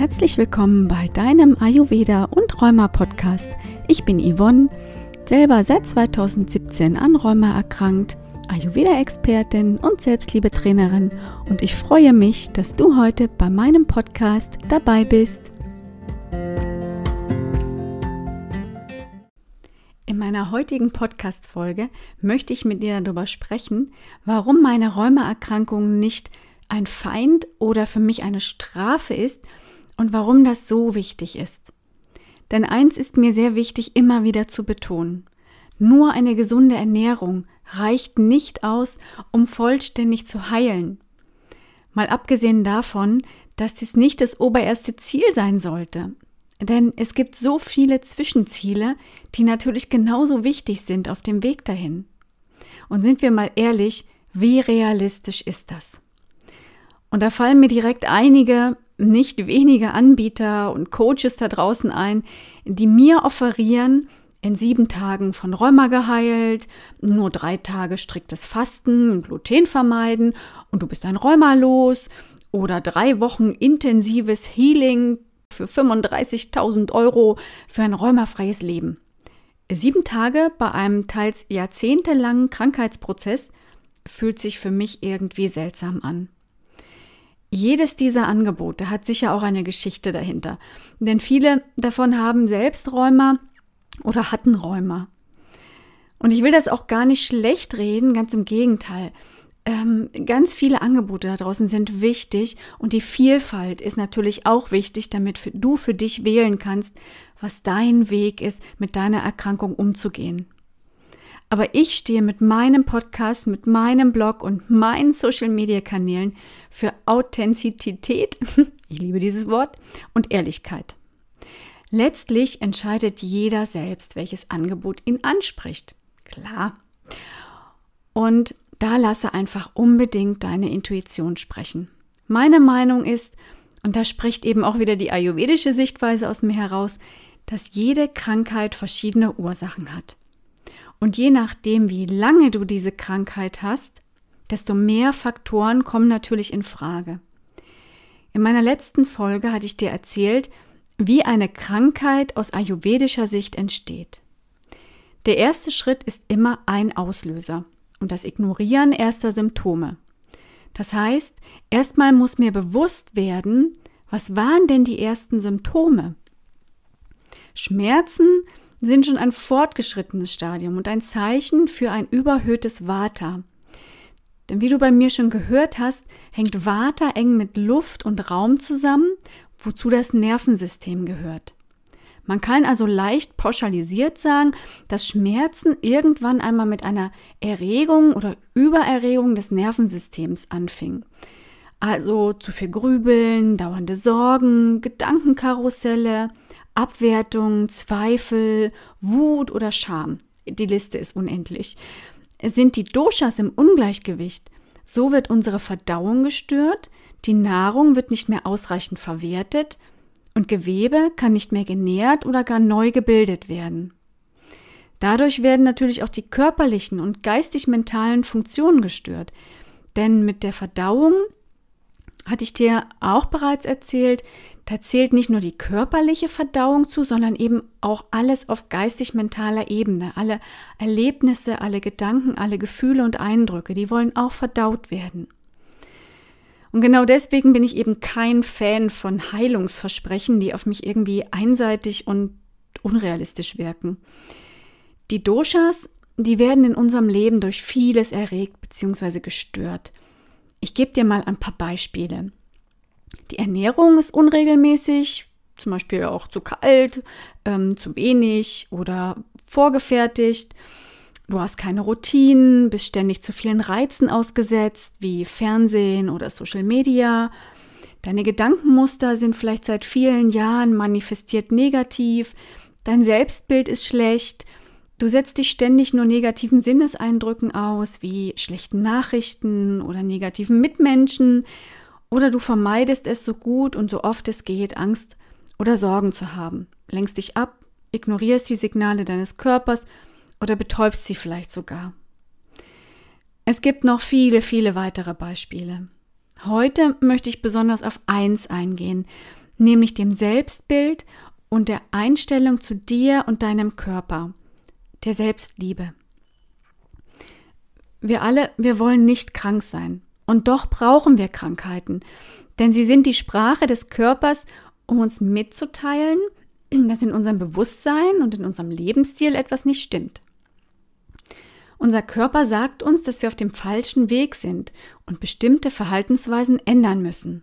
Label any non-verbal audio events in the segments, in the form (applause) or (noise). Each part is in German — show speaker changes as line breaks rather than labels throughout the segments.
Herzlich willkommen bei deinem Ayurveda und Rheuma Podcast. Ich bin Yvonne, selber seit 2017 an Rheuma erkrankt, Ayurveda-Expertin und Selbstliebetrainerin und ich freue mich, dass du heute bei meinem Podcast dabei bist. In meiner heutigen Podcast-Folge möchte ich mit dir darüber sprechen, warum meine Rheumaerkrankung nicht ein Feind oder für mich eine Strafe ist und warum das so wichtig ist. Denn eins ist mir sehr wichtig immer wieder zu betonen. Nur eine gesunde Ernährung reicht nicht aus, um vollständig zu heilen. Mal abgesehen davon, dass dies nicht das obererste Ziel sein sollte. Denn es gibt so viele Zwischenziele, die natürlich genauso wichtig sind auf dem Weg dahin. Und sind wir mal ehrlich, wie realistisch ist das? Und da fallen mir direkt einige nicht wenige Anbieter und Coaches da draußen ein, die mir offerieren, in sieben Tagen von Rheuma geheilt, nur drei Tage striktes Fasten und Gluten vermeiden und du bist ein Rheuma los oder drei Wochen intensives Healing für 35.000 Euro für ein rheumafreies Leben. Sieben Tage bei einem teils jahrzehntelangen Krankheitsprozess fühlt sich für mich irgendwie seltsam an. Jedes dieser Angebote hat sicher auch eine Geschichte dahinter, denn viele davon haben selbst Rheuma oder hatten Rheuma. Und ich will das auch gar nicht schlecht reden, ganz im Gegenteil. Ähm, ganz viele Angebote da draußen sind wichtig und die Vielfalt ist natürlich auch wichtig, damit du für dich wählen kannst, was dein Weg ist, mit deiner Erkrankung umzugehen. Aber ich stehe mit meinem Podcast, mit meinem Blog und meinen Social-Media-Kanälen für Authentizität, (laughs) ich liebe dieses Wort, und Ehrlichkeit. Letztlich entscheidet jeder selbst, welches Angebot ihn anspricht. Klar. Und da lasse einfach unbedingt deine Intuition sprechen. Meine Meinung ist, und da spricht eben auch wieder die ayurvedische Sichtweise aus mir heraus, dass jede Krankheit verschiedene Ursachen hat. Und je nachdem, wie lange du diese Krankheit hast, desto mehr Faktoren kommen natürlich in Frage. In meiner letzten Folge hatte ich dir erzählt, wie eine Krankheit aus ayurvedischer Sicht entsteht. Der erste Schritt ist immer ein Auslöser und das Ignorieren erster Symptome. Das heißt, erstmal muss mir bewusst werden, was waren denn die ersten Symptome? Schmerzen sind schon ein fortgeschrittenes Stadium und ein Zeichen für ein überhöhtes Vata. Denn wie du bei mir schon gehört hast, hängt Vata eng mit Luft und Raum zusammen, wozu das Nervensystem gehört. Man kann also leicht pauschalisiert sagen, dass Schmerzen irgendwann einmal mit einer Erregung oder Übererregung des Nervensystems anfingen. Also zu viel Grübeln, dauernde Sorgen, Gedankenkarusselle, Abwertung, Zweifel, Wut oder Scham. Die Liste ist unendlich. Sind die Doshas im Ungleichgewicht, so wird unsere Verdauung gestört, die Nahrung wird nicht mehr ausreichend verwertet und Gewebe kann nicht mehr genährt oder gar neu gebildet werden. Dadurch werden natürlich auch die körperlichen und geistig-mentalen Funktionen gestört. Denn mit der Verdauung hatte ich dir auch bereits erzählt, da zählt nicht nur die körperliche Verdauung zu, sondern eben auch alles auf geistig-mentaler Ebene. Alle Erlebnisse, alle Gedanken, alle Gefühle und Eindrücke, die wollen auch verdaut werden. Und genau deswegen bin ich eben kein Fan von Heilungsversprechen, die auf mich irgendwie einseitig und unrealistisch wirken. Die Doshas, die werden in unserem Leben durch vieles erregt bzw. gestört. Ich gebe dir mal ein paar Beispiele. Die Ernährung ist unregelmäßig, zum Beispiel auch zu kalt, ähm, zu wenig oder vorgefertigt. Du hast keine Routinen, bist ständig zu vielen Reizen ausgesetzt, wie Fernsehen oder Social Media. Deine Gedankenmuster sind vielleicht seit vielen Jahren manifestiert negativ. Dein Selbstbild ist schlecht. Du setzt dich ständig nur negativen Sinneseindrücken aus, wie schlechten Nachrichten oder negativen Mitmenschen oder du vermeidest es so gut und so oft es geht, Angst oder Sorgen zu haben. Lenkst dich ab, ignorierst die Signale deines Körpers oder betäubst sie vielleicht sogar. Es gibt noch viele, viele weitere Beispiele. Heute möchte ich besonders auf eins eingehen, nämlich dem Selbstbild und der Einstellung zu dir und deinem Körper, der Selbstliebe. Wir alle, wir wollen nicht krank sein. Und doch brauchen wir Krankheiten, denn sie sind die Sprache des Körpers, um uns mitzuteilen, dass in unserem Bewusstsein und in unserem Lebensstil etwas nicht stimmt. Unser Körper sagt uns, dass wir auf dem falschen Weg sind und bestimmte Verhaltensweisen ändern müssen.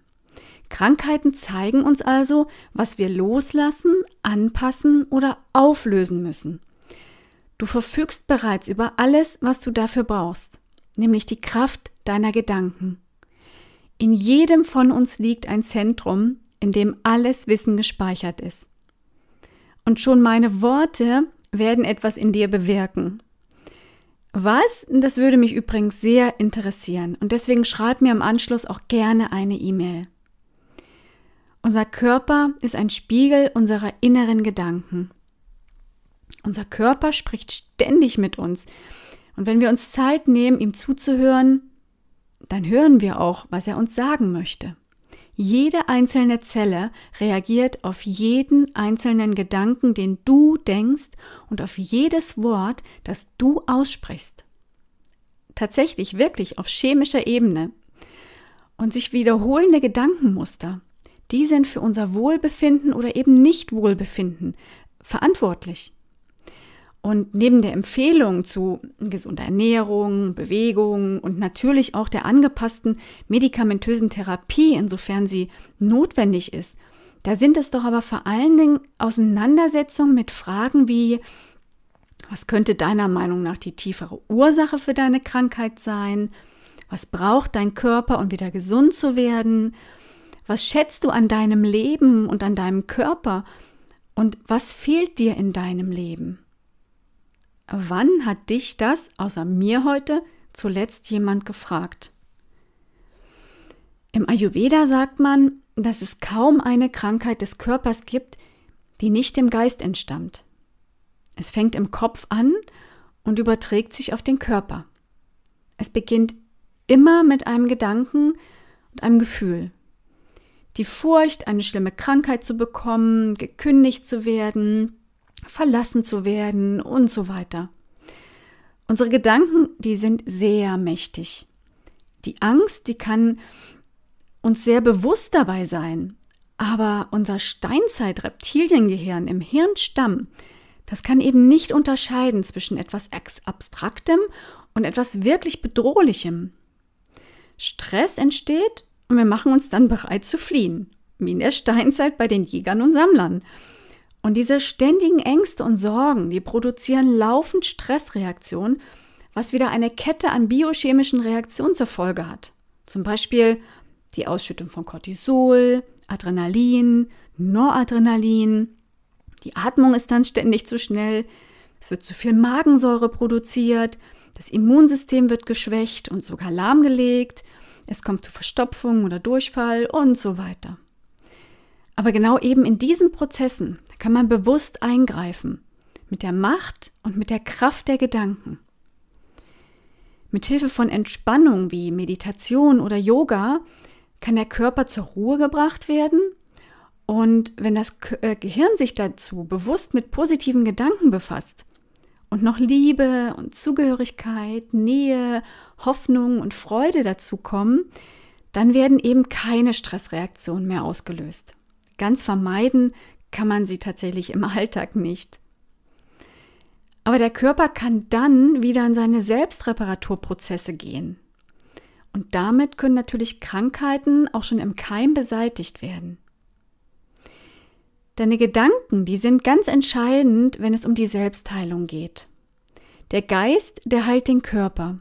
Krankheiten zeigen uns also, was wir loslassen, anpassen oder auflösen müssen. Du verfügst bereits über alles, was du dafür brauchst, nämlich die Kraft deiner Gedanken. In jedem von uns liegt ein Zentrum, in dem alles Wissen gespeichert ist. Und schon meine Worte werden etwas in dir bewirken. Was? Das würde mich übrigens sehr interessieren und deswegen schreib mir im Anschluss auch gerne eine E-Mail. Unser Körper ist ein Spiegel unserer inneren Gedanken. Unser Körper spricht ständig mit uns. Und wenn wir uns Zeit nehmen, ihm zuzuhören, dann hören wir auch, was er uns sagen möchte. Jede einzelne Zelle reagiert auf jeden einzelnen Gedanken, den du denkst und auf jedes Wort, das du aussprichst. Tatsächlich, wirklich auf chemischer Ebene. Und sich wiederholende Gedankenmuster, die sind für unser Wohlbefinden oder eben Nicht-Wohlbefinden verantwortlich. Und neben der Empfehlung zu gesunder Ernährung, Bewegung und natürlich auch der angepassten medikamentösen Therapie, insofern sie notwendig ist, da sind es doch aber vor allen Dingen Auseinandersetzungen mit Fragen wie, was könnte deiner Meinung nach die tiefere Ursache für deine Krankheit sein? Was braucht dein Körper, um wieder gesund zu werden? Was schätzt du an deinem Leben und an deinem Körper? Und was fehlt dir in deinem Leben? Wann hat dich das, außer mir heute, zuletzt jemand gefragt? Im Ayurveda sagt man, dass es kaum eine Krankheit des Körpers gibt, die nicht dem Geist entstammt. Es fängt im Kopf an und überträgt sich auf den Körper. Es beginnt immer mit einem Gedanken und einem Gefühl. Die Furcht, eine schlimme Krankheit zu bekommen, gekündigt zu werden, verlassen zu werden und so weiter. Unsere Gedanken, die sind sehr mächtig. Die Angst, die kann uns sehr bewusst dabei sein, aber unser Steinzeit-Reptiliengehirn im Hirnstamm, das kann eben nicht unterscheiden zwischen etwas Abstraktem und etwas wirklich Bedrohlichem. Stress entsteht und wir machen uns dann bereit zu fliehen, wie in der Steinzeit bei den Jägern und Sammlern. Und diese ständigen Ängste und Sorgen, die produzieren laufend Stressreaktionen, was wieder eine Kette an biochemischen Reaktionen zur Folge hat. Zum Beispiel die Ausschüttung von Cortisol, Adrenalin, Noradrenalin. Die Atmung ist dann ständig zu schnell. Es wird zu viel Magensäure produziert. Das Immunsystem wird geschwächt und sogar lahmgelegt. Es kommt zu Verstopfung oder Durchfall und so weiter. Aber genau eben in diesen Prozessen kann man bewusst eingreifen, mit der Macht und mit der Kraft der Gedanken. Mit Hilfe von Entspannung wie Meditation oder Yoga kann der Körper zur Ruhe gebracht werden und wenn das äh, Gehirn sich dazu bewusst mit positiven Gedanken befasst und noch Liebe und Zugehörigkeit, Nähe, Hoffnung und Freude dazu kommen, dann werden eben keine Stressreaktionen mehr ausgelöst. Ganz vermeiden kann man sie tatsächlich im (laughs) Alltag nicht. Aber der Körper kann dann wieder in seine Selbstreparaturprozesse gehen. Und damit können natürlich Krankheiten auch schon im Keim beseitigt werden. Deine Gedanken, die sind ganz entscheidend, wenn es um die Selbstheilung geht. Der Geist, der heilt den Körper.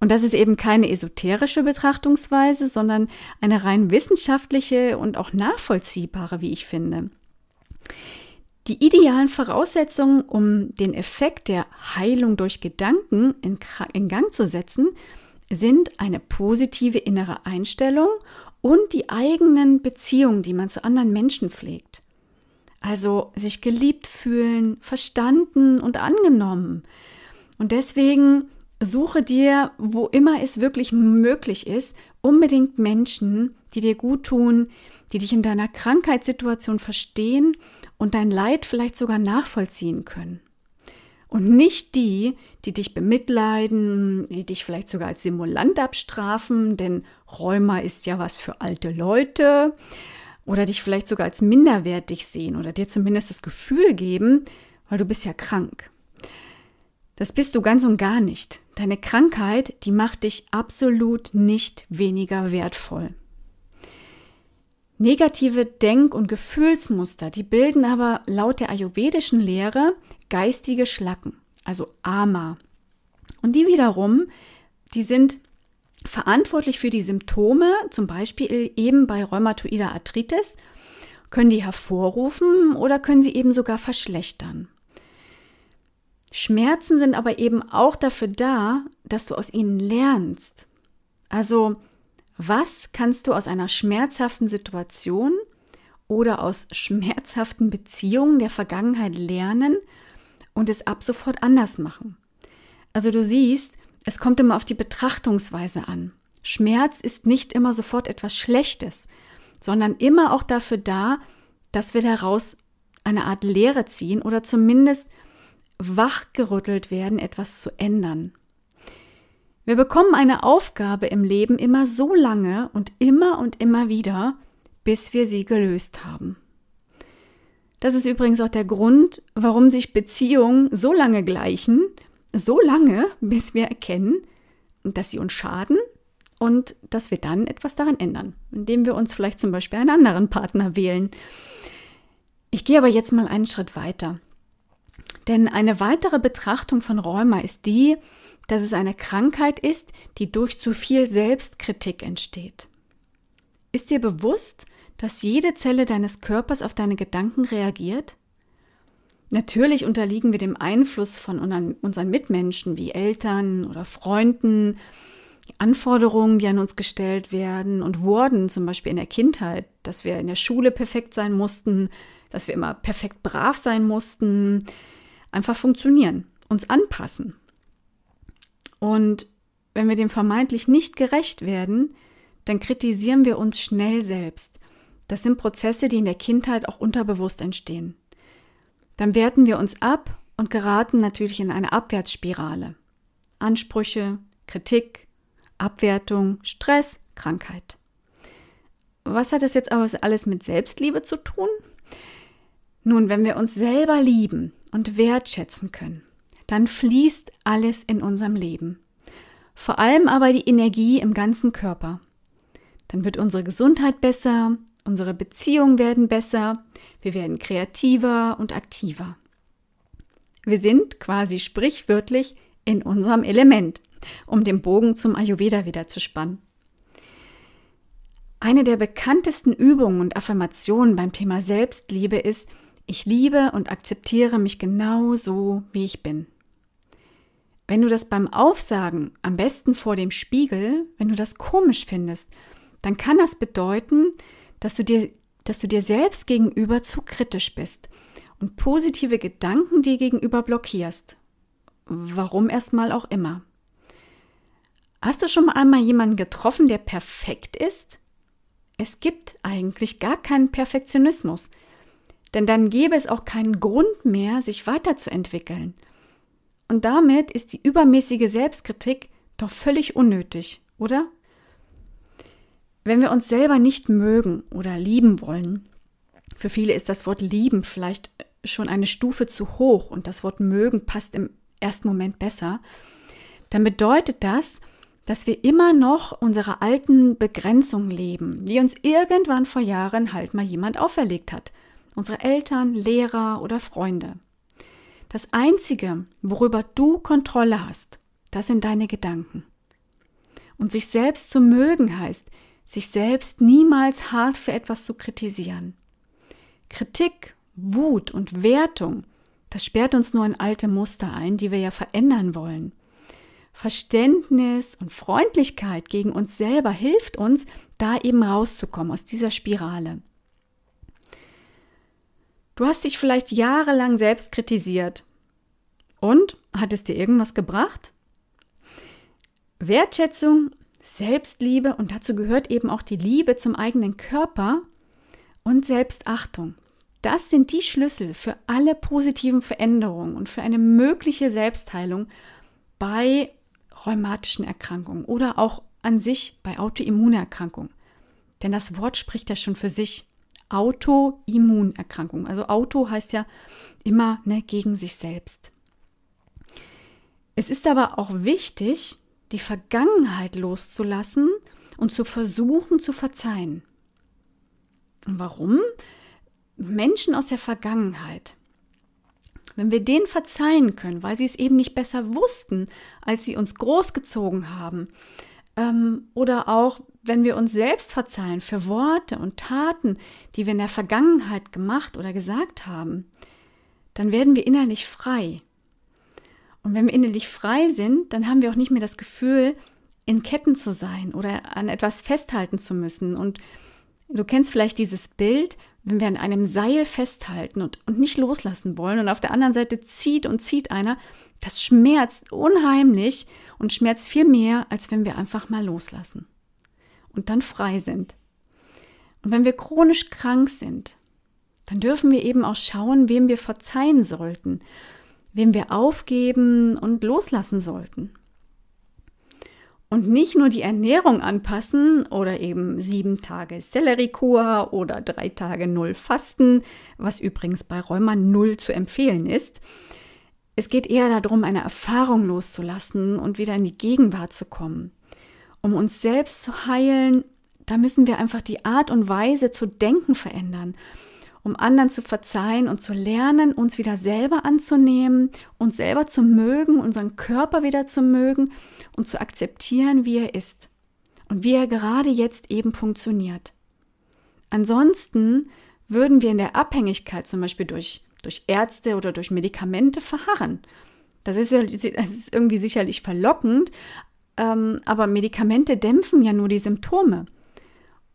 Und das ist eben keine esoterische Betrachtungsweise, sondern eine rein wissenschaftliche und auch nachvollziehbare, wie ich finde. Die idealen Voraussetzungen, um den Effekt der Heilung durch Gedanken in, in, Gang zu setzen, sind eine positive innere Einstellung und die eigenen Beziehungen, die man zu anderen Menschen pflegt. Also sich geliebt fühlen, verstanden und angenommen. Und deswegen suche dir, wo immer es wirklich möglich ist, unbedingt Menschen, die dir gut tun, die dich in deiner Krankheitssituation verstehen und dein Leid vielleicht sogar nachvollziehen können. Und nicht die, die dich bemitleiden, die dich vielleicht sogar als Simulant abstrafen, denn Rheuma ist ja was für alte Leute, oder dich vielleicht sogar als minderwertig sehen oder dir zumindest das Gefühl geben, weil du bist ja krank. Das bist du ganz und gar nicht. Deine Krankheit, die macht dich absolut nicht weniger wertvoll. Negative Denk- und Gefühlsmuster, die bilden aber laut der ayurvedischen Lehre geistige Schlacken, also Ama. Und die wiederum, die sind verantwortlich für die Symptome, zum Beispiel eben bei rheumatoider Arthritis, können die hervorrufen oder können sie eben sogar verschlechtern. Schmerzen sind aber eben auch dafür da, dass du aus ihnen lernst. Also was kannst du aus einer schmerzhaften Situation oder aus schmerzhaften Beziehungen der Vergangenheit lernen und es ab sofort anders machen? Also du siehst, es kommt immer auf die Betrachtungsweise an. Schmerz ist nicht immer sofort etwas Schlechtes, sondern immer auch dafür da, dass wir daraus eine Art Lehre ziehen oder zumindest wachgerüttelt werden, etwas zu ändern. Wir bekommen eine Aufgabe im Leben immer so lange und immer und immer wieder, bis wir sie gelöst haben. Das ist übrigens auch der Grund, warum sich Beziehungen so lange gleichen, so lange, bis wir erkennen, dass sie uns schaden und dass wir dann etwas daran ändern, indem wir uns vielleicht zum Beispiel einen anderen Partner wählen. Ich gehe aber jetzt mal einen Schritt weiter. Denn eine weitere Betrachtung von Rheuma ist die, dass es eine Krankheit ist, die durch zu viel Selbstkritik entsteht. Ist dir bewusst, dass jede Zelle deines Körpers auf deine Gedanken reagiert? Natürlich unterliegen wir dem Einfluss von unseren Mitmenschen wie Eltern oder Freunden, Anforderungen, die an uns gestellt werden und wurden, zum Beispiel in der Kindheit, dass wir in der Schule perfekt sein mussten, dass wir immer perfekt brav sein mussten, einfach funktionieren, uns anpassen. Und wenn wir dem vermeintlich nicht gerecht werden, dann kritisieren wir uns schnell selbst. Das sind Prozesse, die in der Kindheit auch unterbewusst entstehen. Dann werten wir uns ab und geraten natürlich in eine Abwärtsspirale. Ansprüche, Kritik, Abwertung, Stress, Krankheit. Was hat das jetzt aber alles mit Selbstliebe zu tun? Nun, wenn wir uns selber lieben und wertschätzen können, dann fließt alles in unserem Leben. Vor allem aber die Energie im ganzen Körper. Dann wird unsere Gesundheit besser, unsere Beziehungen werden besser, wir werden kreativer und aktiver. Wir sind quasi sprichwörtlich in unserem Element, um den Bogen zum Ayurveda wieder zu spannen. Eine der bekanntesten Übungen und Affirmationen beim Thema Selbstliebe ist, ich liebe und akzeptiere mich genau so, wie ich bin. Wenn du das beim Aufsagen, am besten vor dem Spiegel, wenn du das komisch findest, dann kann das bedeuten, dass du dir, dass du dir selbst gegenüber zu kritisch bist und positive Gedanken dir gegenüber blockierst. Warum erstmal auch immer. Hast du schon einmal jemanden getroffen, der perfekt ist? Es gibt eigentlich gar keinen Perfektionismus. Denn dann gäbe es auch keinen Grund mehr, sich weiterzuentwickeln. Und damit ist die übermäßige Selbstkritik doch völlig unnötig, oder? Wenn wir uns selber nicht mögen oder lieben wollen, für viele ist das Wort lieben vielleicht schon eine Stufe zu hoch und das Wort mögen passt im ersten Moment besser, dann bedeutet das, dass wir immer noch unsere alten Begrenzungen leben, die uns irgendwann vor Jahren halt mal jemand auferlegt hat unsere Eltern, Lehrer oder Freunde. Das Einzige, worüber du Kontrolle hast, das sind deine Gedanken. Und sich selbst zu mögen heißt, sich selbst niemals hart für etwas zu kritisieren. Kritik, Wut und Wertung, das sperrt uns nur in alte Muster ein, die wir ja verändern wollen. Verständnis und Freundlichkeit gegen uns selber hilft uns, da eben rauszukommen aus dieser Spirale. Du hast dich vielleicht jahrelang selbst kritisiert. Und hat es dir irgendwas gebracht? Wertschätzung, Selbstliebe und dazu gehört eben auch die Liebe zum eigenen Körper, und Selbstachtung. Das sind die Schlüssel für alle positiven Veränderungen und für eine mögliche Selbstheilung bei rheumatischen Erkrankungen oder auch an sich bei Autoimmunerkrankungen. Denn das Wort spricht ja schon für sich. Autoimmunerkrankung. Also Auto heißt ja immer ne, gegen sich selbst. Es ist aber auch wichtig, die Vergangenheit loszulassen und zu versuchen zu verzeihen. Warum? Menschen aus der Vergangenheit. Wenn wir denen verzeihen können, weil sie es eben nicht besser wussten, als sie uns großgezogen haben, ähm, oder auch wenn wir uns selbst verzeihen für Worte und Taten, die wir in der Vergangenheit gemacht oder gesagt haben, dann werden wir innerlich frei. Und wenn wir innerlich frei sind, dann haben wir auch nicht mehr das Gefühl, in Ketten zu sein oder an etwas festhalten zu müssen. Und du kennst vielleicht dieses Bild, wenn wir an einem Seil festhalten und, und nicht loslassen wollen und auf der anderen Seite zieht und zieht einer, das schmerzt unheimlich und schmerzt viel mehr, als wenn wir einfach mal loslassen und dann frei sind. Und wenn wir chronisch krank sind, dann dürfen wir eben auch schauen, wem wir verzeihen sollten, wem wir aufgeben und loslassen sollten. Und nicht nur die Ernährung anpassen oder eben sieben Tage Selleriekur oder drei Tage Null Fasten, was übrigens bei Rheuma Null zu empfehlen ist. Es geht eher darum, eine Erfahrung loszulassen und wieder in die Gegenwart zu kommen. Um uns selbst zu heilen, da müssen wir einfach die Art und Weise zu denken verändern, um anderen zu verzeihen und zu lernen, uns wieder selber anzunehmen, uns selber zu mögen, unseren Körper wieder zu mögen und zu akzeptieren, wie er ist und wie er gerade jetzt eben funktioniert. Ansonsten würden wir in der Abhängigkeit zum Beispiel durch, durch Ärzte oder durch Medikamente verharren. Das ist, das ist irgendwie sicherlich verlockend, ähm, aber Medikamente dämpfen ja nur die Symptome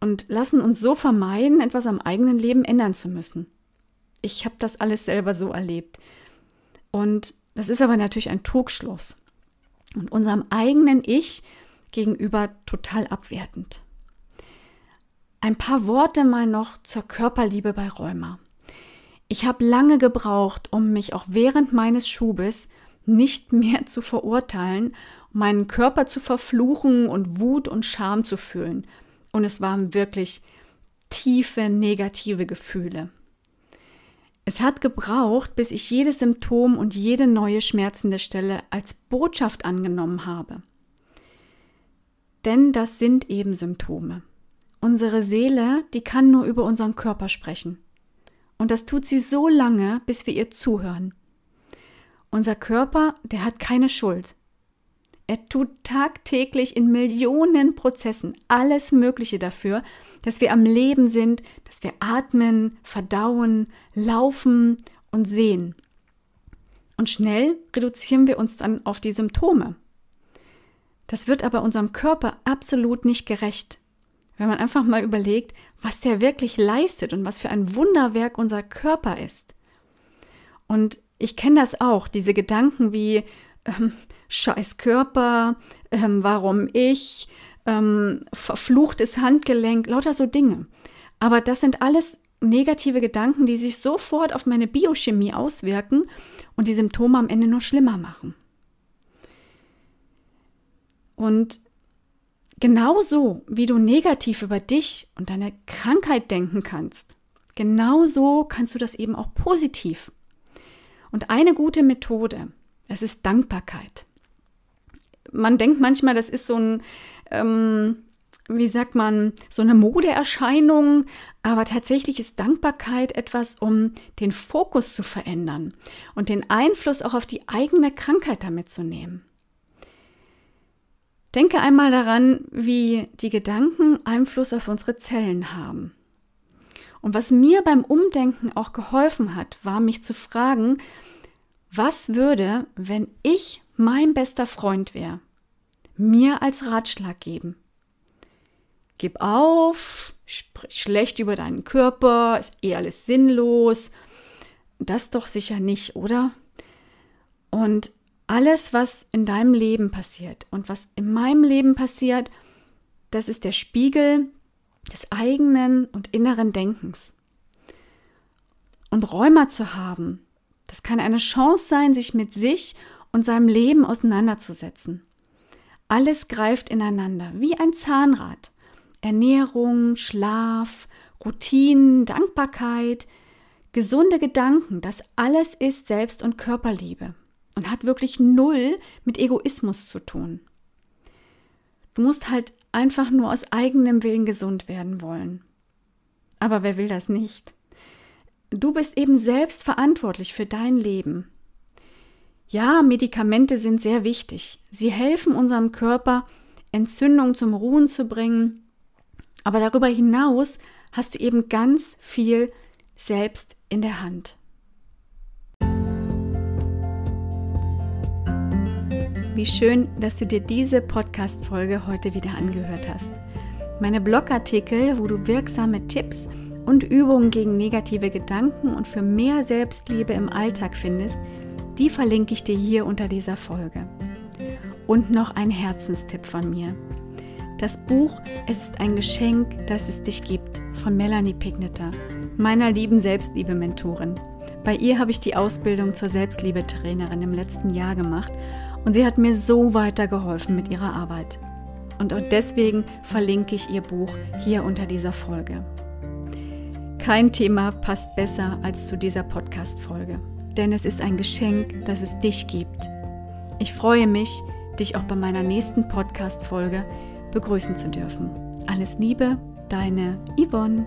und lassen uns so vermeiden, etwas am eigenen Leben ändern zu müssen. Ich habe das alles selber so erlebt. Und das ist aber natürlich ein Trugschluss und unserem eigenen Ich gegenüber total abwertend. Ein paar Worte mal noch zur Körperliebe bei Rheuma. Ich habe lange gebraucht, um mich auch während meines Schubes nicht mehr zu verurteilen, meinen Körper zu verfluchen und Wut und Scham zu fühlen. Und es waren wirklich tiefe negative Gefühle. Es hat gebraucht, bis ich jedes Symptom und jede neue schmerzende Stelle als Botschaft angenommen habe. Denn das sind eben Symptome. Unsere Seele, die kann nur über unseren Körper sprechen. Und das tut sie so lange, bis wir ihr zuhören. Unser Körper, der hat keine Schuld. Er tut tagtäglich in Millionen Prozessen alles Mögliche dafür, dass wir am Leben sind, dass wir atmen, verdauen, laufen und sehen. Und schnell reduzieren wir uns dann auf die Symptome. Das wird aber unserem Körper absolut nicht gerecht. Wenn man einfach mal überlegt, was der wirklich leistet und was für ein Wunderwerk unser Körper ist. Und ich kenne das auch, diese Gedanken wie ähm, scheiß Körper, ähm, warum ich, ähm, verfluchtes Handgelenk, lauter so Dinge. Aber das sind alles negative Gedanken, die sich sofort auf meine Biochemie auswirken und die Symptome am Ende nur schlimmer machen. Und genauso wie du negativ über dich und deine Krankheit denken kannst, genauso kannst du das eben auch positiv. Und eine gute Methode, das ist Dankbarkeit man denkt manchmal, das ist so ein, ähm, wie sagt man, so eine Modeerscheinung, aber tatsächlich ist Dankbarkeit etwas, um den Fokus zu verändern und den Einfluss auch auf die eigene Krankheit damit zu nehmen. Denke einmal daran, wie die Gedanken Einfluss auf unsere Zellen haben. Und was mir beim Umdenken auch geholfen hat, war mich zu fragen, was würde, wenn ich mein bester Freund wäre, mir als Ratschlag geben. Gib auf, sprich schlecht über deinen Körper, ist eh alles sinnlos. Das doch sicher nicht, oder? Und alles, was in deinem Leben passiert und was in meinem Leben passiert, das ist der Spiegel des eigenen und inneren Denkens. Und Rheuma zu haben, das kann eine Chance sein, sich mit sich und seinem Leben auseinanderzusetzen. Alles greift ineinander, wie ein Zahnrad. Ernährung, Schlaf, Routinen, Dankbarkeit, gesunde Gedanken, das alles ist Selbst- und Körperliebe und hat wirklich null mit Egoismus zu tun. Du musst halt einfach nur aus eigenem Willen gesund werden wollen. Aber wer will das nicht? Du bist eben selbst verantwortlich für dein Leben. Ja, Medikamente sind sehr wichtig. Sie helfen unserem Körper, Entzündungen zum Ruhen zu bringen. Aber darüber hinaus hast du eben ganz viel selbst in der Hand. Wie schön, dass du dir diese Podcast-Folge heute wieder angehört hast. Meine Blogartikel, wo du wirksame Tipps und Übungen gegen negative Gedanken und für mehr Selbstliebe im Alltag findest, die verlinke ich dir hier unter dieser Folge. Und noch ein Herzenstipp von mir. Das Buch Es ist ein Geschenk, das es dich gibt von Melanie Pigneter, meiner lieben Selbstliebe-Mentorin. Bei ihr habe ich die Ausbildung zur Selbstliebetrainerin im letzten Jahr gemacht und sie hat mir so weitergeholfen mit ihrer Arbeit. Und auch deswegen verlinke ich ihr Buch hier unter dieser Folge. Kein Thema passt besser als zu dieser Podcast-Folge, denn es ist ein Geschenk, das es dich gibt. Ich freue mich, dich auch bei meiner nächsten Podcast-Folge begrüßen zu dürfen. Alles Liebe, deine Yvonne.